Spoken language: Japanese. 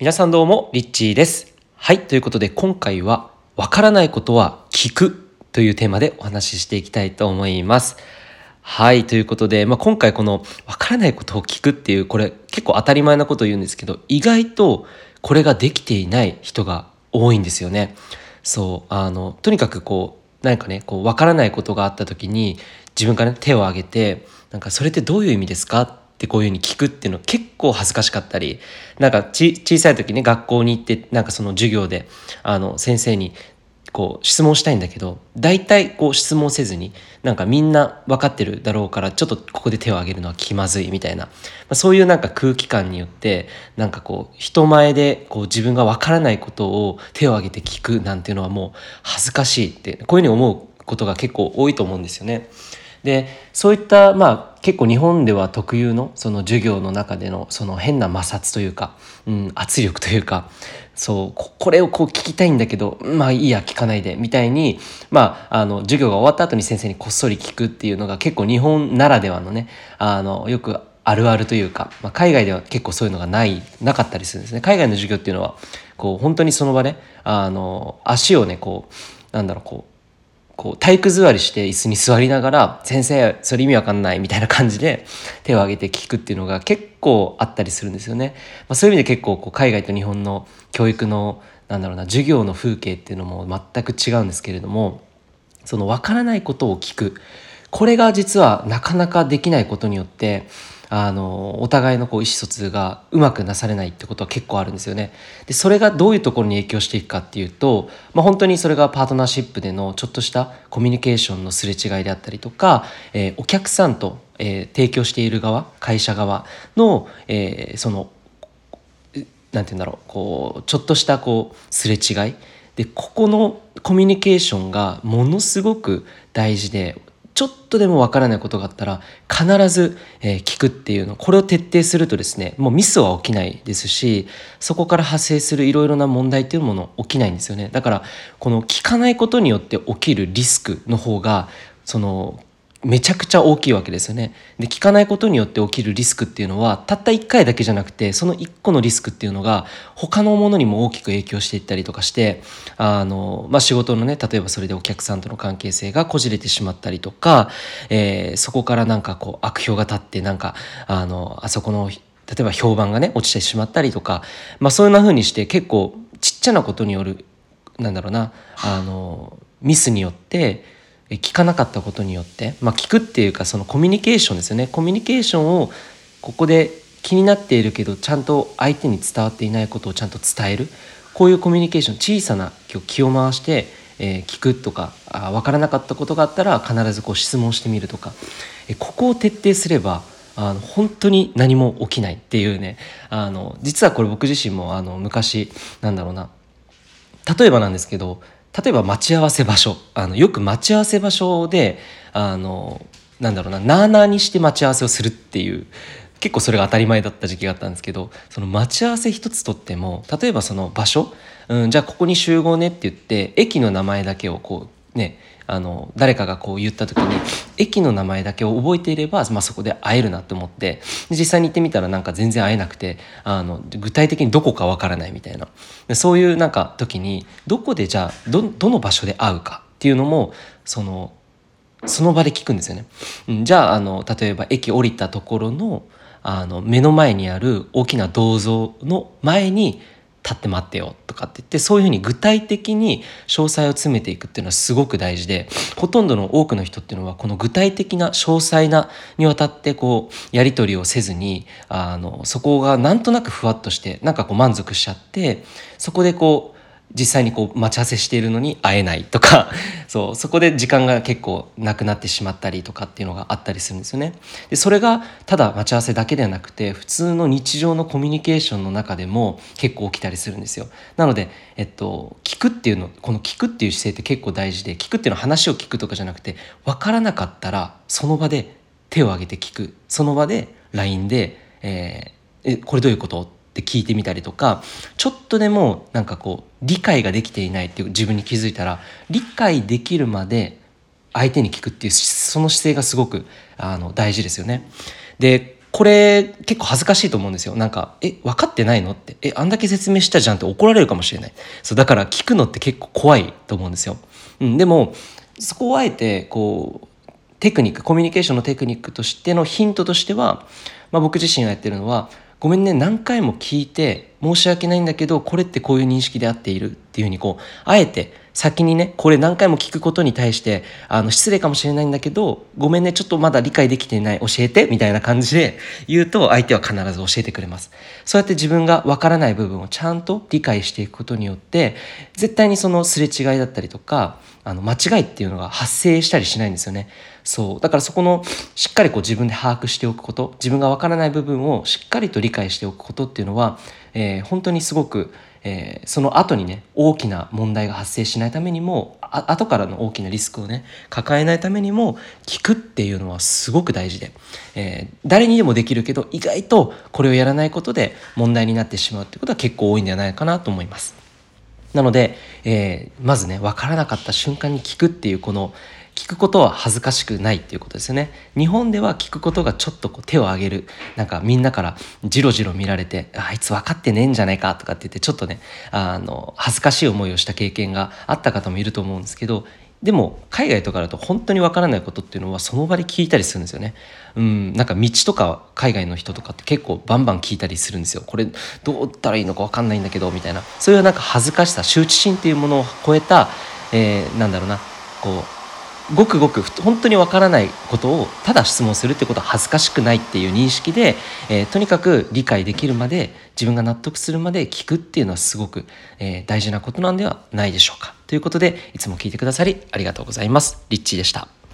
皆さんどうも、リッチーです。はい、ということで今回は、わからないことは聞くというテーマでお話ししていきたいと思います。はい、ということで、まあ、今回この、わからないことを聞くっていう、これ結構当たり前なことを言うんですけど、意外とこれができていない人が多いんですよね。そう、あの、とにかくこう、何かね、こう、わからないことがあった時に、自分から、ね、手を挙げて、なんか、それってどういう意味ですかってこういうふうに聞くっていうの結構恥ずかしかったりなんか小さい時ね学校に行ってなんかその授業であの先生にこう質問したいんだけど大体こう質問せずになんかみんな分かってるだろうからちょっとここで手を挙げるのは気まずいみたいな、まあ、そういうなんか空気感によってなんかこう人前でこう自分が分からないことを手を挙げて聞くなんていうのはもう恥ずかしいってこういうふうに思うことが結構多いと思うんですよね。でそういったまあ結構日本では特有のその授業の中でのその変な摩擦というか、うん、圧力というかそうこれをこう聞きたいんだけどまあいいや聞かないでみたいにまああの授業が終わった後に先生にこっそり聞くっていうのが結構日本ならではのねあのよくあるあるというか、まあ、海外では結構そういうのがないなかったりするんですね。海外の授業っていうのはこう本当にその場であの足をねこうなんだろうこうこう体育座りして椅子に座りながら「先生それ意味わかんない」みたいな感じで手を挙げて聞くっていうのが結構あったりするんですよね。まあ、そういう意味で結構こう海外と日本の教育のなんだろうな授業の風景っていうのも全く違うんですけれどもその分からないことを聞くこれが実はなかなかできないことによってあのお互いのこう意思疎通がうまくなされないってことは結構あるんですよね。でそれがどういうところに影響していくかっていうと、まあ、本当にそれがパートナーシップでのちょっとしたコミュニケーションのすれ違いであったりとか、えー、お客さんと、えー、提供している側会社側の、えー、そのなんて言うんだろうこうちょっとしたこうすれ違いでここのコミュニケーションがものすごく大事でちょっとでもわからないことがあったら必ず、聞くっていうの。これを徹底するとですねもうミスは起きないですしそこから発生するいろいろな問題っていうもの起きないんですよね。だからこの聞かないことによって起きるリスクの方がそのめちゃくちゃ大きいわけですよね。で聞かないことによって起きるリスクっていうのはたった1回だけじゃなくてその1個のリスクっていうのが他のものにも大きく影響していったりとかしてあの、まあ、仕事のね例えばそれでお客さんとの関係性がこじれてしまったりとか、えー、そこからなんかこう悪評が立ってなんかあのあそこの例えば評判がね落ちてしまったりとか、まあ、そういうふうにして結構ちっちゃなことによるなんだろうなあのミスによって聞かなかったことによって、まあ、聞くっていうかそのコミュニケーションですよね。コミュニケーションをここで気になっているけどちゃんと相手に伝わっていないことをちゃんと伝える。こういうコミュニケーション小さな気を回して、え、聞くとかあ分からなかったことがあったら必ずこう質問してみるとか、え、ここを徹底すればあの本当に何も起きないっていうね。あの実はこれ僕自身もあの昔なんだろうな。例えばなんですけど例えば待ち合わせ場所。あのよく待ち合わせ場所であのなんだろうななあなあにして待ち合わせをするっていう結構それが当たり前だった時期があったんですけどその待ち合わせ一つとっても例えばその場所、うん、じゃあここに集合ねって言って駅の名前だけをこうねあの誰かがこう言った時に駅の名前だけを覚えていれば、まあ、そこで会えるなと思って実際に行ってみたらなんか全然会えなくてあの具体的にどこかわからないみたいなでそういうなんか時にどこでじゃあどどの場所で会うかっていうのもそのその場で聞くんですよね。じゃああの例えば駅降りたところのあの目の前にある大きな銅像の前に立って待ってよとかって言ってそういうふうに具体的に詳細を詰めていくっていうのはすごく大事でほとんどの多くの人っていうのはこの具体的な詳細なにわたってこうやり取りをせずにあのそこがなんとなくふわっとしてなんかこう満足しちゃってそこでこう実際にこう待ち合わせしているのに会えないとか そうそこで時間が結構なくなってしまったりとかっていうのがあったりするんですよね。でそれがただ待ち合わせだけではなくて普通の日常のコミュニケーションの中でも結構起きたりするんですよ。なので、えっと、聞くっていうのこの聞くっていう姿勢って結構大事で聞くっていうのは話を聞くとかじゃなくて分からなかったらその場で手を挙げて聞くその場で LINE で、えー、え「これどういうこと?」って聞いてみたりとかちょっとでもなんかこう理解ができていないっていう自分に気づいたら理解できるまで相手に聞くっていうその姿勢がすごくあの大事ですよね。でこれ結構恥ずかしいと思うんですよなんか「え分かってないの?」って「えあんだけ説明したじゃん」って怒られるかもしれないそうだから聞くのって結構怖いと思うんですよ、うん、でもそこをあえてこうテクニックコミュニケーションのテクニックとしてのヒントとしては、まあ、僕自身がやってるのはごめんね何回も聞いて申し訳ないんだけどこれってこういう認識で合っている？っていうふうにこうあえて先にねこれ何回も聞くことに対してあの失礼かもしれないんだけどごめんねちょっとまだ理解できていない教えてみたいな感じで 言うと相手は必ず教えてくれます。そうやって自分がわからない部分をちゃんと理解していくことによって絶対にそのすれ違いだったりとかあの間違いっていうのが発生したりしないんですよね。そう。だからそこのしっかりこう自分で把握しておくこと自分がわからない部分をしっかりと理解しておくことっていうのは、えー、本当にすごくえー、その後にね大きな問題が発生しないためにもあ後からの大きなリスクをね抱えないためにも聞くっていうのはすごく大事で、えー、誰にでもできるけど意外とこれをやらないことで問題になってしまうってことは結構多いんじゃないかなと思います。なので、えー、まずね分からなかった瞬間に聞くっていうこの聞くことは恥ずかしくないっていうことですよね。日本では聞くことがちょっとこう手を挙げる。なんかみんなからジロジロ見られてあいつ分かってねえんじゃないかとかって言ってちょっとねあの恥ずかしい思いをした経験があった方もいると思うんですけどでも海外とかだと本当にわからないことっていうのはその場で聞いたりするんですよね。うん、なんか道とか海外の人とかって結構バンバン聞いたりするんですよ。これどう打ったらいいのかわかんないんだけどみたいな。そういうなんか恥ずかしさ、羞恥心っていうものを超えた、えー、なんだろうな、こうごくごく本当にわからないことをただ質問するってことは恥ずかしくないっていう認識で、えー、とにかく理解できるまで自分が納得するまで聞くっていうのはすごく、えー、大事なことなんではないでしょうか。ということでいつも聞いてくださりありがとうございます。リッチーでした。